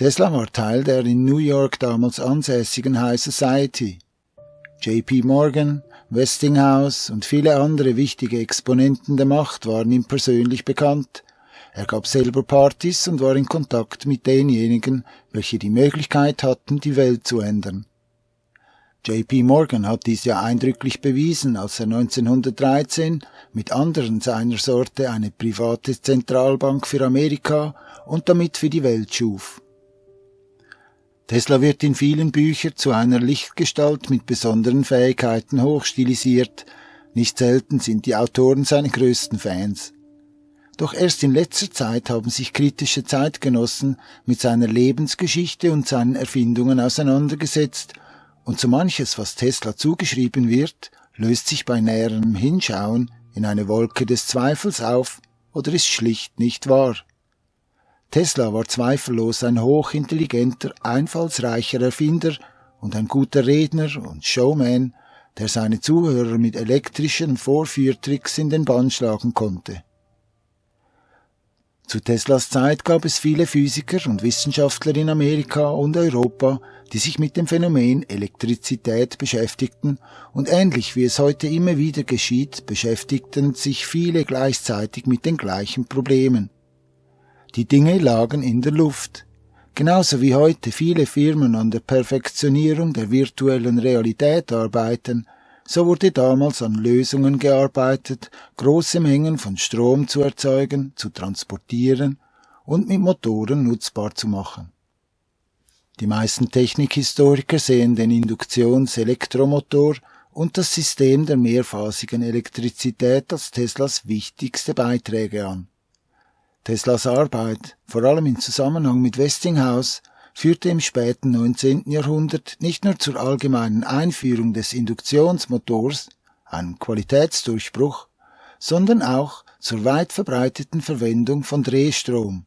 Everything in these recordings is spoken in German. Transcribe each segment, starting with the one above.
Tesla war Teil der in New York damals ansässigen High Society. JP Morgan, Westinghouse und viele andere wichtige Exponenten der Macht waren ihm persönlich bekannt. Er gab selber Partys und war in Kontakt mit denjenigen, welche die Möglichkeit hatten, die Welt zu ändern. JP Morgan hat dies ja eindrücklich bewiesen, als er 1913 mit anderen seiner Sorte eine private Zentralbank für Amerika und damit für die Welt schuf. Tesla wird in vielen Büchern zu einer Lichtgestalt mit besonderen Fähigkeiten hochstilisiert, nicht selten sind die Autoren seine größten Fans. Doch erst in letzter Zeit haben sich kritische Zeitgenossen mit seiner Lebensgeschichte und seinen Erfindungen auseinandergesetzt, und so manches, was Tesla zugeschrieben wird, löst sich bei näherem Hinschauen in eine Wolke des Zweifels auf oder ist schlicht nicht wahr. Tesla war zweifellos ein hochintelligenter, einfallsreicher Erfinder und ein guter Redner und Showman, der seine Zuhörer mit elektrischen Vorführtricks in den Bann schlagen konnte. Zu Teslas Zeit gab es viele Physiker und Wissenschaftler in Amerika und Europa, die sich mit dem Phänomen Elektrizität beschäftigten, und ähnlich wie es heute immer wieder geschieht, beschäftigten sich viele gleichzeitig mit den gleichen Problemen. Die Dinge lagen in der Luft. Genauso wie heute viele Firmen an der Perfektionierung der virtuellen Realität arbeiten, so wurde damals an Lösungen gearbeitet, große Mengen von Strom zu erzeugen, zu transportieren und mit Motoren nutzbar zu machen. Die meisten Technikhistoriker sehen den Induktionselektromotor und das System der mehrphasigen Elektrizität als Teslas wichtigste Beiträge an. Teslas Arbeit, vor allem im Zusammenhang mit Westinghouse, führte im späten 19. Jahrhundert nicht nur zur allgemeinen Einführung des Induktionsmotors, einem Qualitätsdurchbruch, sondern auch zur weit verbreiteten Verwendung von Drehstrom,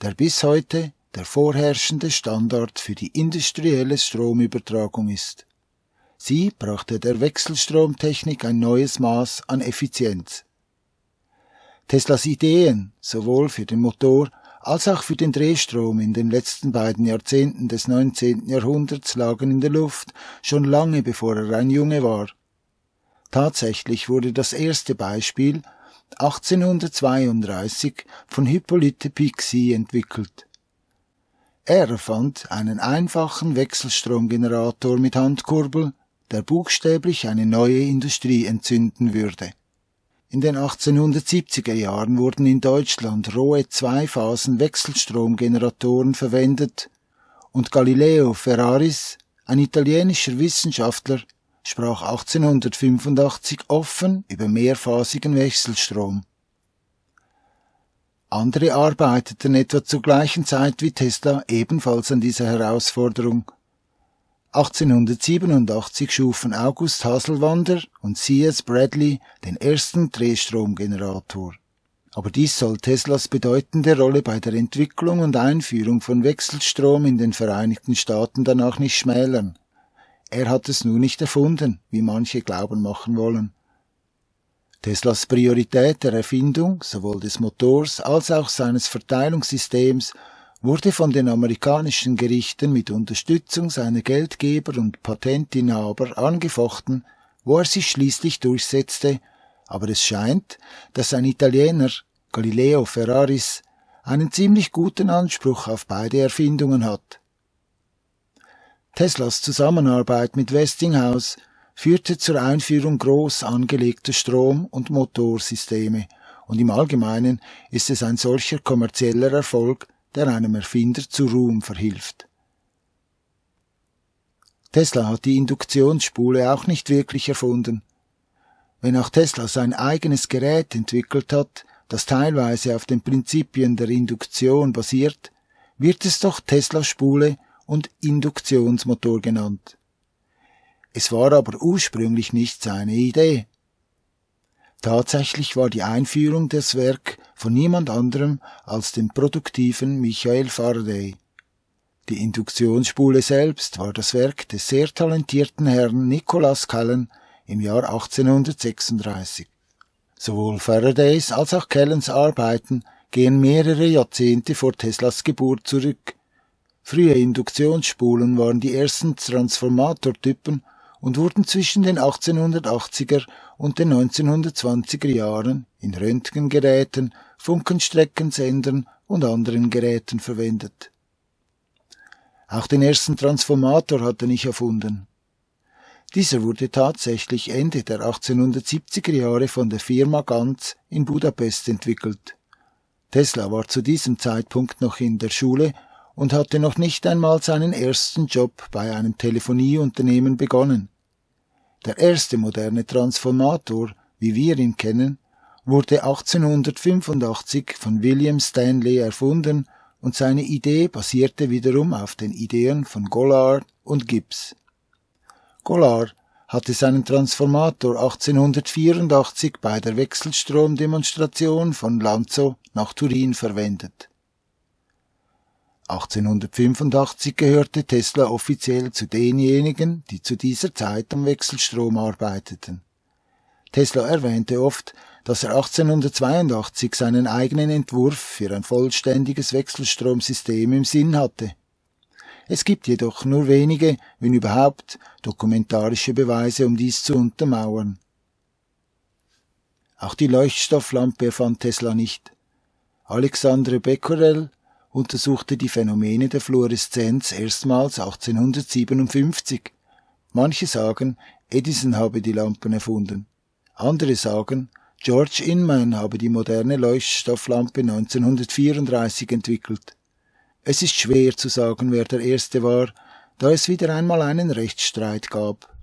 der bis heute der vorherrschende Standard für die industrielle Stromübertragung ist. Sie brachte der Wechselstromtechnik ein neues Maß an Effizienz. Teslas Ideen, sowohl für den Motor als auch für den Drehstrom in den letzten beiden Jahrzehnten des 19. Jahrhunderts lagen in der Luft, schon lange bevor er ein Junge war. Tatsächlich wurde das erste Beispiel 1832 von Hippolyte Pixii entwickelt. Er erfand einen einfachen Wechselstromgenerator mit Handkurbel, der buchstäblich eine neue Industrie entzünden würde. In den 1870er Jahren wurden in Deutschland rohe Zweiphasen-Wechselstromgeneratoren verwendet und Galileo Ferraris, ein italienischer Wissenschaftler, sprach 1885 offen über mehrphasigen Wechselstrom. Andere arbeiteten etwa zur gleichen Zeit wie Tesla ebenfalls an dieser Herausforderung 1887 schufen August Haselwander und C.S. Bradley den ersten Drehstromgenerator. Aber dies soll Teslas bedeutende Rolle bei der Entwicklung und Einführung von Wechselstrom in den Vereinigten Staaten danach nicht schmälern. Er hat es nur nicht erfunden, wie manche glauben machen wollen. Teslas Priorität der Erfindung, sowohl des Motors als auch seines Verteilungssystems, wurde von den amerikanischen Gerichten mit Unterstützung seiner Geldgeber und Patentinhaber angefochten, wo er sich schließlich durchsetzte, aber es scheint, dass ein Italiener, Galileo Ferraris, einen ziemlich guten Anspruch auf beide Erfindungen hat. Teslas Zusammenarbeit mit Westinghouse führte zur Einführung groß angelegter Strom- und Motorsysteme, und im Allgemeinen ist es ein solcher kommerzieller Erfolg, der einem Erfinder zu Ruhm verhilft. Tesla hat die Induktionsspule auch nicht wirklich erfunden. Wenn auch Tesla sein eigenes Gerät entwickelt hat, das teilweise auf den Prinzipien der Induktion basiert, wird es doch Tesla-Spule und Induktionsmotor genannt. Es war aber ursprünglich nicht seine Idee. Tatsächlich war die Einführung des Werk von niemand anderem als dem produktiven Michael Faraday. Die Induktionsspule selbst war das Werk des sehr talentierten Herrn Nicholas Cullen im Jahr 1836. Sowohl Faradays als auch Kellens Arbeiten gehen mehrere Jahrzehnte vor Teslas Geburt zurück. Frühe Induktionsspulen waren die ersten Transformatortypen und wurden zwischen den 1880er und den 1920er Jahren in Röntgengeräten, Funkenstreckensendern und anderen Geräten verwendet. Auch den ersten Transformator hatte ich erfunden. Dieser wurde tatsächlich Ende der 1870er Jahre von der Firma Ganz in Budapest entwickelt. Tesla war zu diesem Zeitpunkt noch in der Schule und hatte noch nicht einmal seinen ersten Job bei einem Telefonieunternehmen begonnen. Der erste moderne Transformator, wie wir ihn kennen, wurde 1885 von William Stanley erfunden und seine Idee basierte wiederum auf den Ideen von Gollard und Gibbs. Gollard hatte seinen Transformator 1884 bei der Wechselstromdemonstration von Lanzo nach Turin verwendet. 1885 gehörte Tesla offiziell zu denjenigen, die zu dieser Zeit am Wechselstrom arbeiteten. Tesla erwähnte oft, dass er 1882 seinen eigenen Entwurf für ein vollständiges Wechselstromsystem im Sinn hatte. Es gibt jedoch nur wenige, wenn überhaupt, dokumentarische Beweise, um dies zu untermauern. Auch die Leuchtstofflampe erfand Tesla nicht. Alexandre Becquerel untersuchte die Phänomene der Fluoreszenz erstmals 1857. Manche sagen, Edison habe die Lampen erfunden. Andere sagen, George Inman habe die moderne Leuchtstofflampe 1934 entwickelt. Es ist schwer zu sagen, wer der Erste war, da es wieder einmal einen Rechtsstreit gab.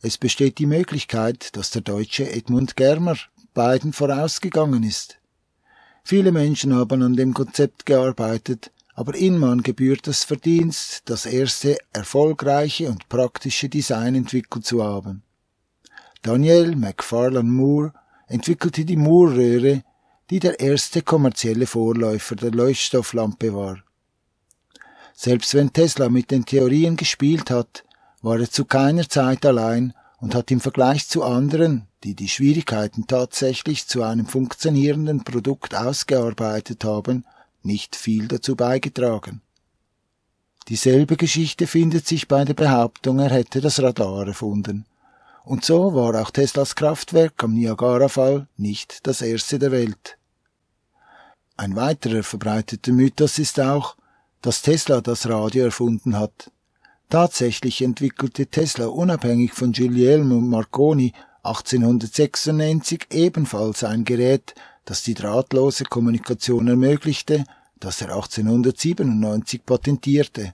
Es besteht die Möglichkeit, dass der Deutsche Edmund Germer beiden vorausgegangen ist. Viele Menschen haben an dem Konzept gearbeitet, aber Inman gebührt das Verdienst, das erste erfolgreiche und praktische Design entwickelt zu haben. Daniel McFarlane Moore entwickelte die Moore-Röhre, die der erste kommerzielle Vorläufer der Leuchtstofflampe war. Selbst wenn Tesla mit den Theorien gespielt hat, war er zu keiner Zeit allein und hat im Vergleich zu anderen, die die Schwierigkeiten tatsächlich zu einem funktionierenden Produkt ausgearbeitet haben, nicht viel dazu beigetragen. Dieselbe Geschichte findet sich bei der Behauptung, er hätte das Radar erfunden. Und so war auch Teslas Kraftwerk am Niagara-Fall nicht das erste der Welt. Ein weiterer verbreiteter Mythos ist auch, dass Tesla das Radio erfunden hat. Tatsächlich entwickelte Tesla unabhängig von Guglielmo Marconi 1896 ebenfalls ein Gerät, das die drahtlose Kommunikation ermöglichte, das er 1897 patentierte.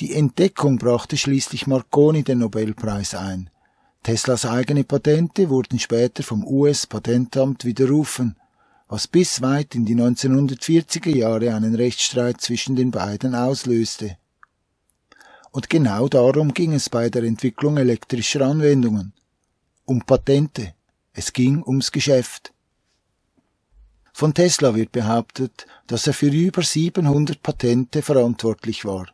Die Entdeckung brachte schließlich Marconi den Nobelpreis ein. Teslas eigene Patente wurden später vom US-Patentamt widerrufen, was bis weit in die 1940er Jahre einen Rechtsstreit zwischen den beiden auslöste. Und genau darum ging es bei der Entwicklung elektrischer Anwendungen. Um Patente. Es ging ums Geschäft. Von Tesla wird behauptet, dass er für über 700 Patente verantwortlich war.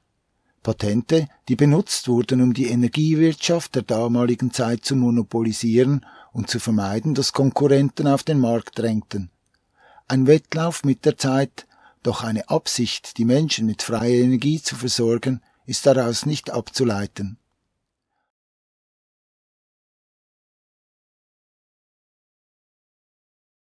Patente, die benutzt wurden, um die Energiewirtschaft der damaligen Zeit zu monopolisieren und zu vermeiden, dass Konkurrenten auf den Markt drängten. Ein Wettlauf mit der Zeit, doch eine Absicht, die Menschen mit freier Energie zu versorgen, ist daraus nicht abzuleiten.